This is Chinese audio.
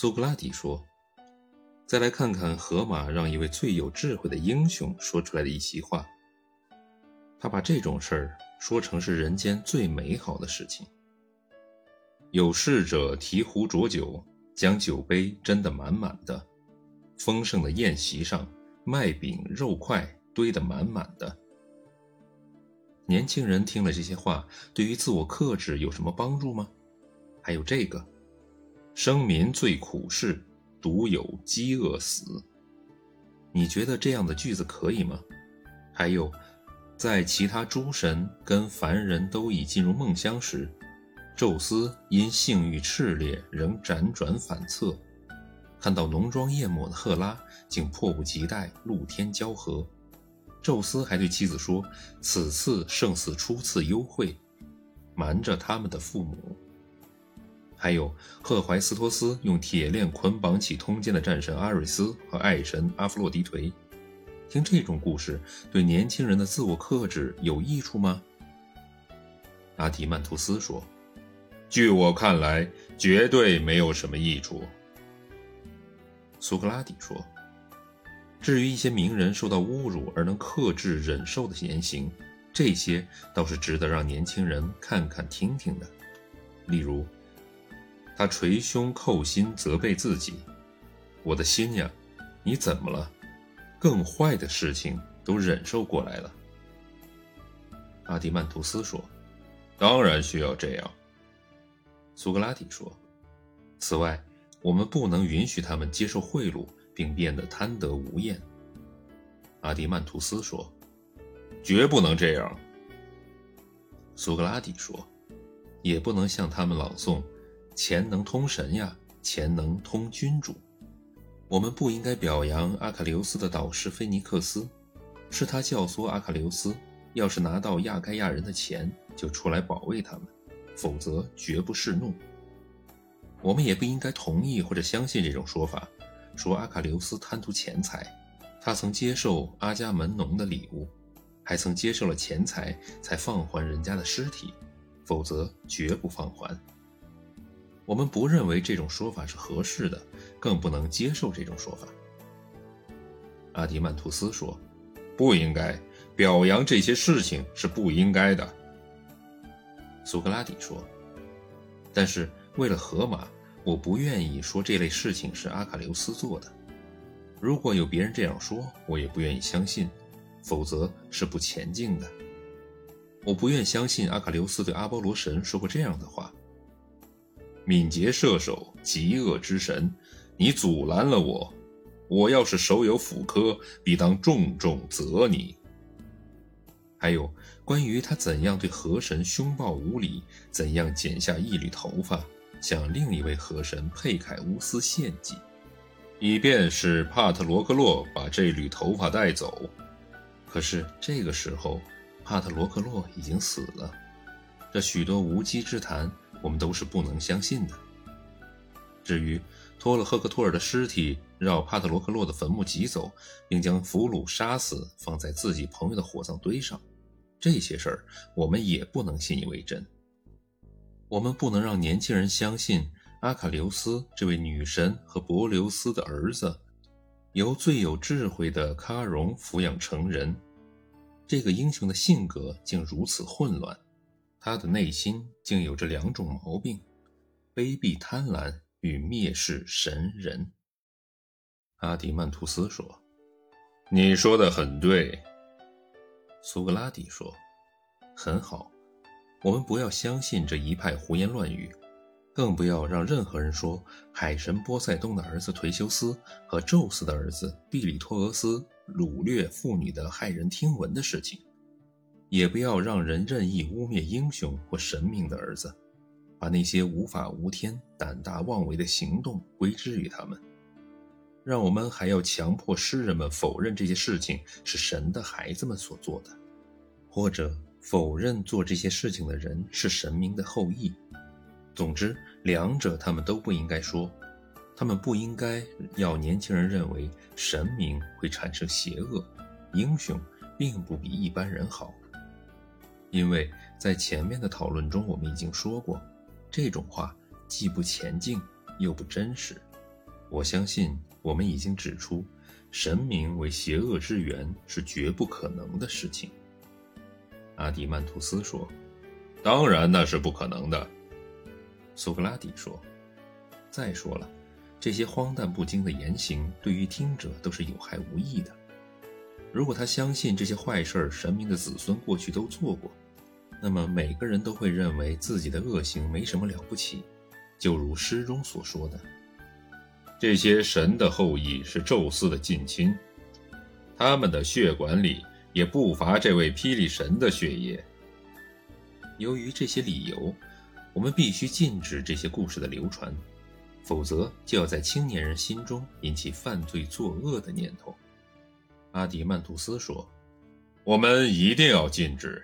苏格拉底说：“再来看看荷马让一位最有智慧的英雄说出来的一席话。他把这种事儿说成是人间最美好的事情。有事者提壶浊酒，将酒杯斟得满满的。丰盛的宴席上，麦饼肉块堆得满满的。年轻人听了这些话，对于自我克制有什么帮助吗？还有这个。”生民最苦事，独有饥饿死。你觉得这样的句子可以吗？还有，在其他诸神跟凡人都已进入梦乡时，宙斯因性欲炽烈，仍辗转反侧，看到浓妆艳抹的赫拉，竟迫不及待露天交合。宙斯还对妻子说：“此次胜似初次幽会，瞒着他们的父母。”还有赫怀斯托斯用铁链捆绑起通奸的战神阿瑞斯和爱神阿弗洛狄忒，听这种故事对年轻人的自我克制有益处吗？阿提曼图斯说：“据我看来，绝对没有什么益处。”苏格拉底说：“至于一些名人受到侮辱而能克制忍受的言行，这些倒是值得让年轻人看看听听的，例如。”他捶胸叩心，责备自己：“我的心呀，你怎么了？更坏的事情都忍受过来了。”阿迪曼图斯说：“当然需要这样。”苏格拉底说：“此外，我们不能允许他们接受贿赂并变得贪得无厌。”阿迪曼图斯说：“绝不能这样。”苏格拉底说：“也不能向他们朗诵。”钱能通神呀，钱能通君主。我们不应该表扬阿喀琉斯的导师菲尼克斯，是他教唆阿喀琉斯，要是拿到亚该亚人的钱，就出来保卫他们，否则绝不示怒。我们也不应该同意或者相信这种说法，说阿喀琉斯贪图钱财，他曾接受阿伽门农的礼物，还曾接受了钱财才放还人家的尸体，否则绝不放还。我们不认为这种说法是合适的，更不能接受这种说法。阿迪曼图斯说：“不应该表扬这些事情是不应该的。”苏格拉底说：“但是为了荷马，我不愿意说这类事情是阿喀琉斯做的。如果有别人这样说，我也不愿意相信，否则是不前进的。我不愿相信阿喀琉斯对阿波罗神说过这样的话。”敏捷射手，极恶之神，你阻拦了我。我要是手有斧科，必当重重责你。还有关于他怎样对河神凶暴无礼，怎样剪下一缕头发，向另一位河神佩凯乌斯献祭，以便使帕特罗克洛把这缕头发带走。可是这个时候，帕特罗克洛已经死了。这许多无稽之谈。我们都是不能相信的。至于拖了赫克托尔的尸体绕帕特罗克洛的坟墓疾走，并将俘虏杀死放在自己朋友的火葬堆上，这些事儿我们也不能信以为真。我们不能让年轻人相信阿卡琉斯这位女神和柏琉斯的儿子由最有智慧的喀戎抚养成人。这个英雄的性格竟如此混乱。他的内心竟有着两种毛病：卑鄙贪婪与蔑视神人。阿迪曼图斯说：“你说的很对。”苏格拉底说：“很好，我们不要相信这一派胡言乱语，更不要让任何人说海神波塞冬的儿子忒修斯和宙斯的儿子毕里托俄斯掳掠妇女的骇人听闻的事情。”也不要让人任意污蔑英雄或神明的儿子，把那些无法无天、胆大妄为的行动归之于他们。让我们还要强迫诗人们否认这些事情是神的孩子们所做的，或者否认做这些事情的人是神明的后裔。总之，两者他们都不应该说。他们不应该要年轻人认为神明会产生邪恶，英雄并不比一般人好。因为在前面的讨论中，我们已经说过，这种话既不前进，又不真实。我相信我们已经指出，神明为邪恶之源是绝不可能的事情。阿迪曼图斯说：“当然那是不可能的。”苏格拉底说：“再说了，这些荒诞不经的言行对于听者都是有害无益的。如果他相信这些坏事儿神明的子孙过去都做过，那么每个人都会认为自己的恶行没什么了不起，就如诗中所说的。”这些神的后裔是宙斯的近亲，他们的血管里也不乏这位霹雳神的血液。由于这些理由，我们必须禁止这些故事的流传，否则就要在青年人心中引起犯罪作恶的念头。阿迪曼图斯说：“我们一定要禁止。”